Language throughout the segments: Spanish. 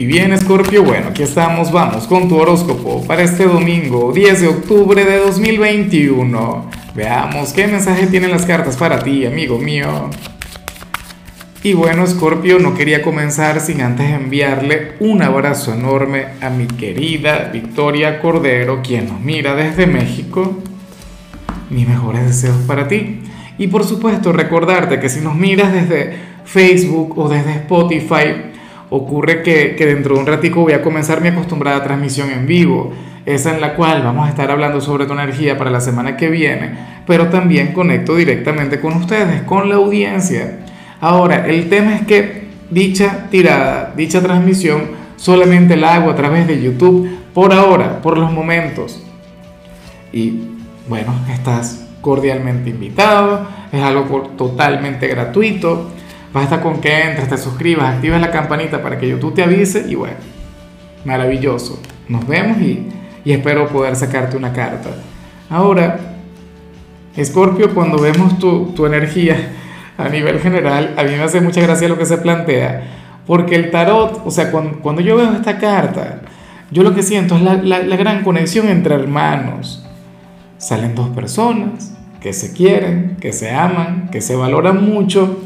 Y bien, Scorpio, bueno, aquí estamos, vamos con tu horóscopo para este domingo, 10 de octubre de 2021. Veamos qué mensaje tienen las cartas para ti, amigo mío. Y bueno, Scorpio, no quería comenzar sin antes enviarle un abrazo enorme a mi querida Victoria Cordero, quien nos mira desde México. Mis mejores deseos para ti. Y por supuesto, recordarte que si nos miras desde Facebook o desde Spotify, ocurre que, dentro de un ratico voy a comenzar mi acostumbrada transmisión en vivo, esa en la cual vamos a estar hablando sobre tu energía para la semana que viene, pero también conecto directamente con ustedes, con la audiencia. Ahora, el tema es que dicha tirada, dicha transmisión, solamente la hago a través de YouTube por ahora, por los momentos. Y bueno, estás cordialmente invitado, es algo totalmente gratuito. Basta con que entres, te suscribas, actives la campanita para que YouTube te avise y bueno, maravilloso. Nos vemos y, espero poder sacarte una carta. Ahora, Escorpio, cuando vemos tu, energía a nivel general, a mí me hace mucha gracia lo que se plantea, porque el tarot, o sea, cuando, yo veo esta carta, yo lo que siento es la, la gran conexión entre hermanos. Salen dos personas que se quieren, que se aman, que se valoran mucho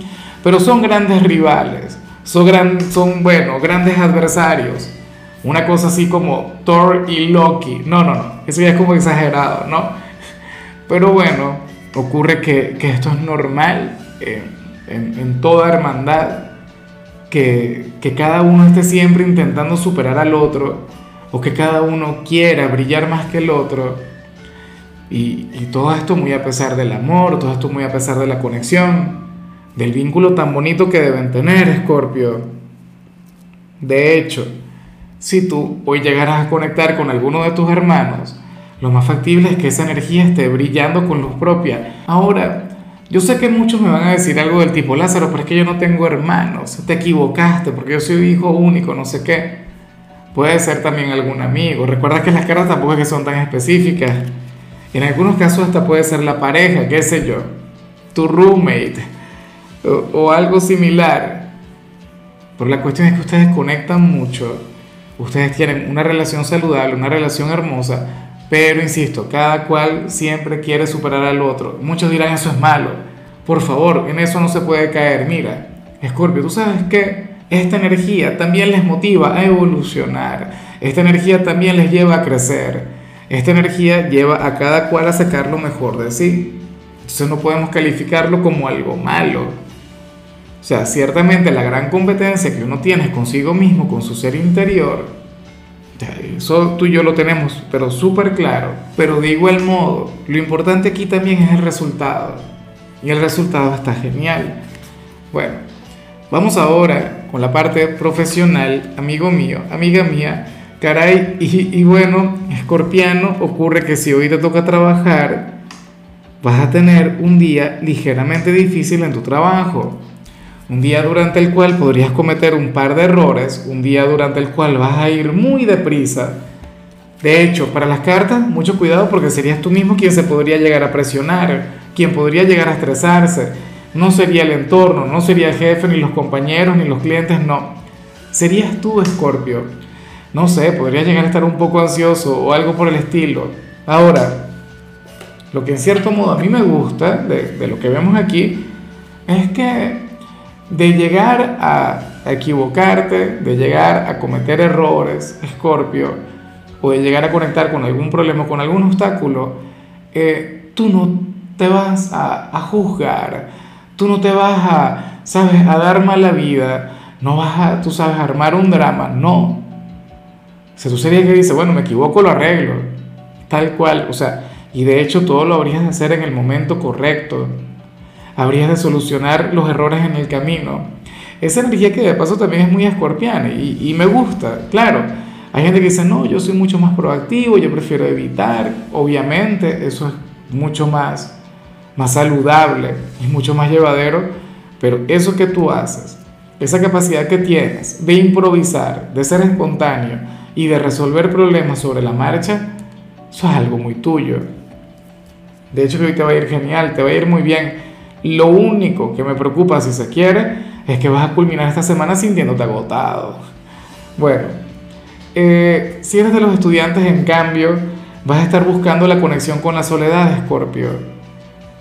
pero son grandes rivales, son, gran, son bueno, grandes adversarios. Una cosa así como Thor y Loki. No, no, no, eso ya es como exagerado, ¿no? Pero bueno, ocurre que, esto es normal en, toda hermandad, que, cada uno esté siempre intentando superar al otro, o que cada uno quiera brillar más que el otro. Y, y todo esto muy a pesar del amor, todo esto muy a pesar de la conexión del vínculo tan bonito que deben tener, Escorpio. De hecho, si tú hoy llegaras a conectar con alguno de tus hermanos, lo más factible es que esa energía esté brillando con luz propia. Ahora, yo sé que muchos me van a decir algo del tipo, Lázaro, pero es que yo no tengo hermanos, te equivocaste porque yo soy hijo único, no sé qué. Puede ser también algún amigo. Recuerda que las caras tampoco es que son tan específicas. En algunos casos hasta puede ser la pareja, qué sé yo, tu roommate o, algo similar. Pero la cuestión es que ustedes conectan mucho, ustedes tienen una relación saludable, una relación hermosa, pero insisto, cada cual siempre quiere superar al otro. Muchos dirán eso es malo. Por favor, en eso no se puede caer. Mira, Escorpio, tú sabes que esta energía también les motiva a evolucionar. Esta energía también les lleva a crecer. Esta energía lleva a cada cual a sacar lo mejor de sí. Entonces no podemos calificarlo como algo malo. O sea, ciertamente la gran competencia que uno tiene consigo mismo, con su ser interior, eso tú y yo lo tenemos, pero súper claro. Pero de igual modo, lo importante aquí también es el resultado. Y el resultado está genial. Bueno, vamos ahora con la parte profesional, amigo mío, amiga mía. Caray, y, y bueno, escorpiano, ocurre que si hoy te toca trabajar, vas a tener un día ligeramente difícil en tu trabajo un día durante el cual podrías cometer un par de errores, un día durante el cual vas a ir muy deprisa. De hecho, para las cartas, mucho cuidado porque serías tú mismo quien se podría llegar a presionar, quien podría llegar a estresarse. No sería el entorno, no sería el jefe, ni los compañeros, ni los clientes, no. Serías tú, Escorpio. No sé, podría llegar a estar un poco ansioso o algo por el estilo. Ahora, lo que en cierto modo a mí me gusta de, de lo que vemos aquí es que de llegar a, equivocarte, de llegar a cometer errores, Escorpio, o de llegar a conectar con algún problema, con algún obstáculo, eh, tú no te vas a, juzgar, tú no te vas a, sabes, a dar mala vida, no vas a, tú sabes, armar un drama, no. O sea, tú que dice, bueno, me equivoco, lo arreglo, tal cual, o sea, y de hecho todo lo habrías de hacer en el momento correcto, habrías de solucionar los errores en el camino. Esa energía que de paso también es muy escorpiana y, me gusta, claro. Hay gente que dice, no, yo soy mucho más proactivo, yo prefiero evitar. Obviamente, eso es mucho más, más saludable, es mucho más llevadero, pero eso que tú haces, esa capacidad que tienes de improvisar, de ser espontáneo y de resolver problemas sobre la marcha, eso es algo muy tuyo. De hecho, que hoy te va a ir genial, te va a ir muy bien lo único que me preocupa, si se quiere, es que vas a culminar esta semana sintiéndote agotado. Bueno, eh, si eres de los estudiantes, en cambio, vas a estar buscando la conexión con la soledad, Escorpio.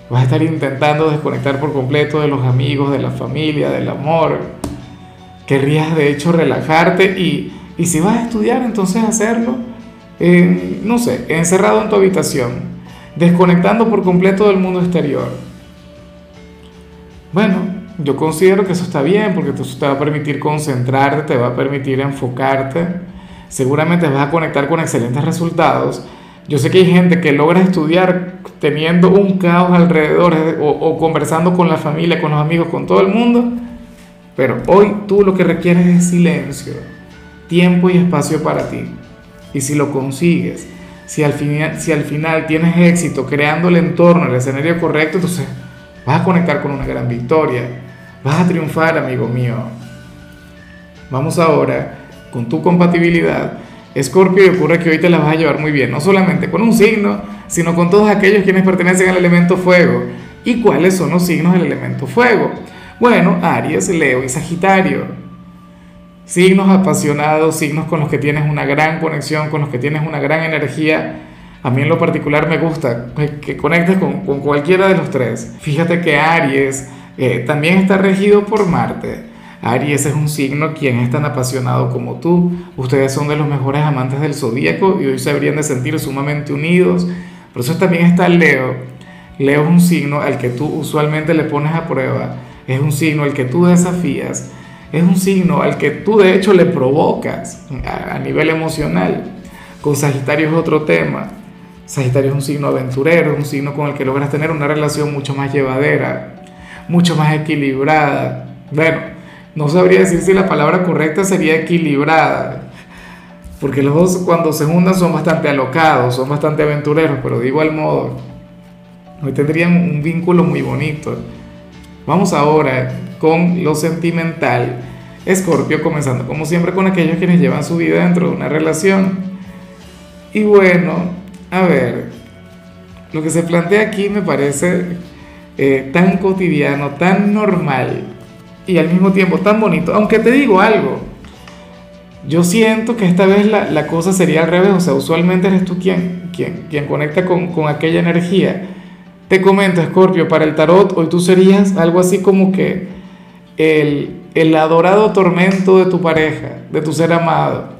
Vas a estar intentando desconectar por completo de los amigos, de la familia, del amor. Querrías de hecho relajarte y, y si vas a estudiar, entonces hacerlo, no sé, encerrado en tu habitación, desconectando por completo del mundo exterior. Bueno, yo considero que eso está bien porque eso te va a permitir concentrarte, te va a permitir enfocarte. Seguramente vas a conectar con excelentes resultados. Yo sé que hay gente que logra estudiar teniendo un caos alrededor o, o, conversando con la familia, con los amigos, con todo el mundo. Pero hoy tú lo que requieres es silencio, tiempo y espacio para ti. Y si lo consigues, si al, final, si al final tienes éxito creando el entorno, el escenario correcto, entonces vas a conectar con una gran victoria. Vas a triunfar, amigo mío. Vamos ahora con tu compatibilidad. Escorpio, y ocurre que hoy te la vas a llevar muy bien, no solamente con un signo, sino con todos aquellos quienes pertenecen al elemento fuego. ¿Y cuáles son los signos del elemento fuego? Bueno, Aries, Leo y Sagitario signos apasionados, signos con los que tienes una gran conexión, con los que tienes una gran energía. A mí en lo particular me gusta que conectes con, cualquiera de los tres. Fíjate que Aries eh, también está regido por Marte. Aries es un signo quien es tan apasionado como tú. Ustedes son de los mejores amantes del zodíaco y hoy se habrían de sentir sumamente unidos. Por eso también está Leo. Leo es un signo al que tú usualmente le pones a prueba. Es un signo al que tú desafías es un signo al que tú de hecho le provocas a, nivel emocional. Con Sagitario es otro tema. Sagitario es un signo aventurero, un signo con el que logras tener una relación mucho más llevadera, mucho más equilibrada. Bueno, no sabría decir si la palabra correcta sería equilibrada, porque los dos cuando se juntan son bastante alocados, son bastante aventureros, pero de igual modo, hoy tendrían un vínculo muy bonito. Vamos ahora con lo sentimental. Escorpio comenzando como siempre con aquellos quienes llevan su vida dentro de una relación. Y bueno, a ver, lo que se plantea aquí me parece eh, tan cotidiano, tan normal y al mismo tiempo tan bonito. Aunque te digo algo, yo siento que esta vez la, cosa sería al revés. O sea, usualmente eres tú quien, quien, quien conecta con, con aquella energía. Te comento, Escorpio, para el tarot, hoy tú serías algo así como que el, adorado tormento de tu pareja, de tu ser amado,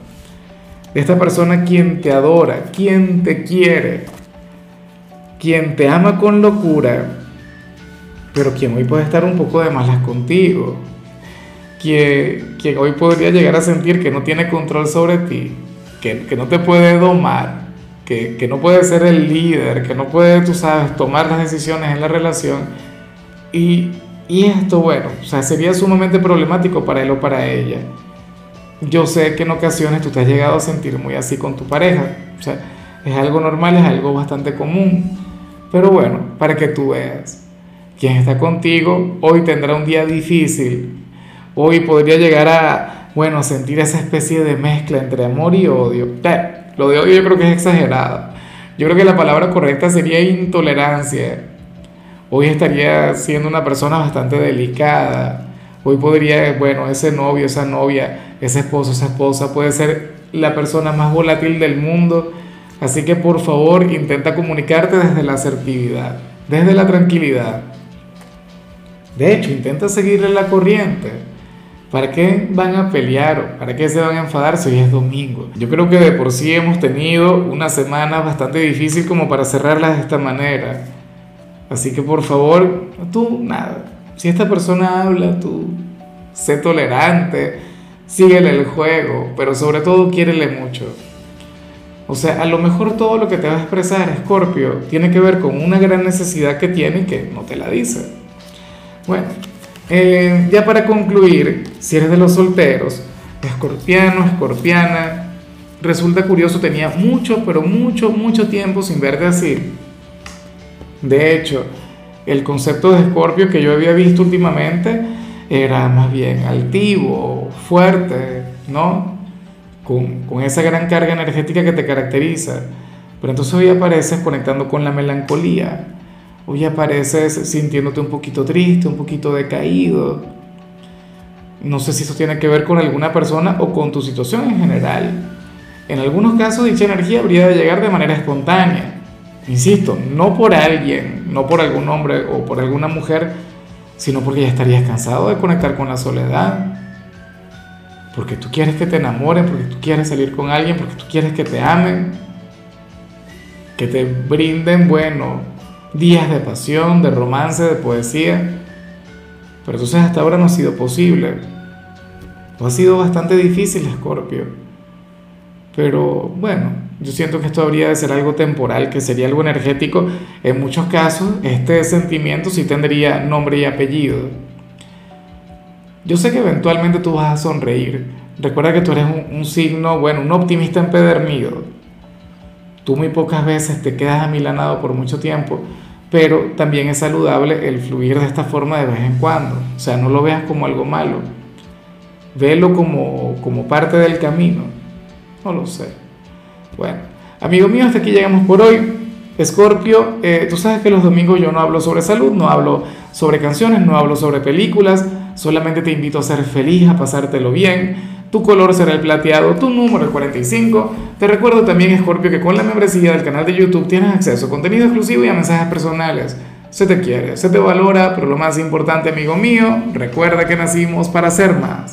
esta persona quien te adora, quien te quiere, quien te ama con locura, pero quien hoy puede estar un poco de malas contigo, quien, quien hoy podría llegar a sentir que no tiene control sobre ti, que, que no te puede domar, que, que, no puede ser el líder, que no puede, tú sabes, tomar las decisiones en la relación. Y, y esto, bueno, o sea, sería sumamente problemático para él o para ella. Yo sé que en ocasiones tú te has llegado a sentir muy así con tu pareja. O sea, es algo normal, es algo bastante común. Pero bueno, para que tú veas, quien está contigo hoy tendrá un día difícil. Hoy podría llegar a, bueno, sentir esa especie de mezcla entre amor y odio. Lo de odio yo creo que es exagerado. Yo creo que la palabra correcta sería intolerancia hoy estaría siendo una persona bastante delicada. Hoy podría, bueno, ese novio, esa novia, ese esposo, esa esposa puede ser la persona más volátil del mundo. Así que por favor intenta comunicarte desde la asertividad, desde la tranquilidad. De hecho, intenta seguirle la corriente. ¿Para qué van a pelear para qué se van a enfadar si hoy es domingo? Yo creo que de por sí hemos tenido una semana bastante difícil como para cerrarla de esta manera. Así que por favor, tú nada, si esta persona habla, tú sé tolerante, síguele el juego, pero sobre todo quiérele mucho. O sea, a lo mejor todo lo que te va a expresar Scorpio tiene que ver con una gran necesidad que tiene y que no te la dice. Bueno, eh, ya para concluir, si eres de los solteros, escorpiano, escorpiana, resulta curioso, tenía mucho, pero mucho, mucho tiempo sin verte así. De hecho, el concepto de Escorpio que yo había visto últimamente era más bien altivo, fuerte, ¿no? Con, esa gran carga energética que te caracteriza. Pero entonces hoy apareces conectando con la melancolía. Hoy apareces sintiéndote un poquito triste, un poquito decaído. No sé si eso tiene que ver con alguna persona o con tu situación en general. En algunos casos dicha energía habría de llegar de manera espontánea. Insisto, no por alguien, no por algún hombre o por alguna mujer, sino porque ya estarías cansado de conectar con la soledad. Porque tú quieres que te enamoren, porque tú quieres salir con alguien, porque tú quieres que te amen, que te brinden, bueno, días de pasión, de romance, de poesía. Pero entonces hasta ahora no ha sido posible. Ha sido bastante difícil, Scorpio. Pero bueno, yo siento que esto habría de ser algo temporal, que sería algo energético. En muchos casos, este sentimiento sí tendría nombre y apellido. Yo sé que eventualmente tú vas a sonreír. Recuerda que tú eres un, signo, bueno, un optimista empedernido. Tú muy pocas veces te quedas amilanado por mucho tiempo, pero también es saludable el fluir de esta forma de vez en cuando. O sea, no lo veas como algo malo. Velo como, como parte del camino. No lo sé. Bueno, amigo mío, hasta aquí llegamos por hoy. Escorpio, eh, tú sabes que los domingos yo no hablo sobre salud, no hablo sobre canciones, no hablo sobre películas, solamente te invito a ser feliz, a pasártelo bien. Tu color será el plateado, tu número el 45. Te recuerdo también, Escorpio, que con la membresía del canal de YouTube tienes acceso a contenido exclusivo y a mensajes personales. Se te quiere, se te valora, pero lo más importante, amigo mío, recuerda que nacimos para ser más.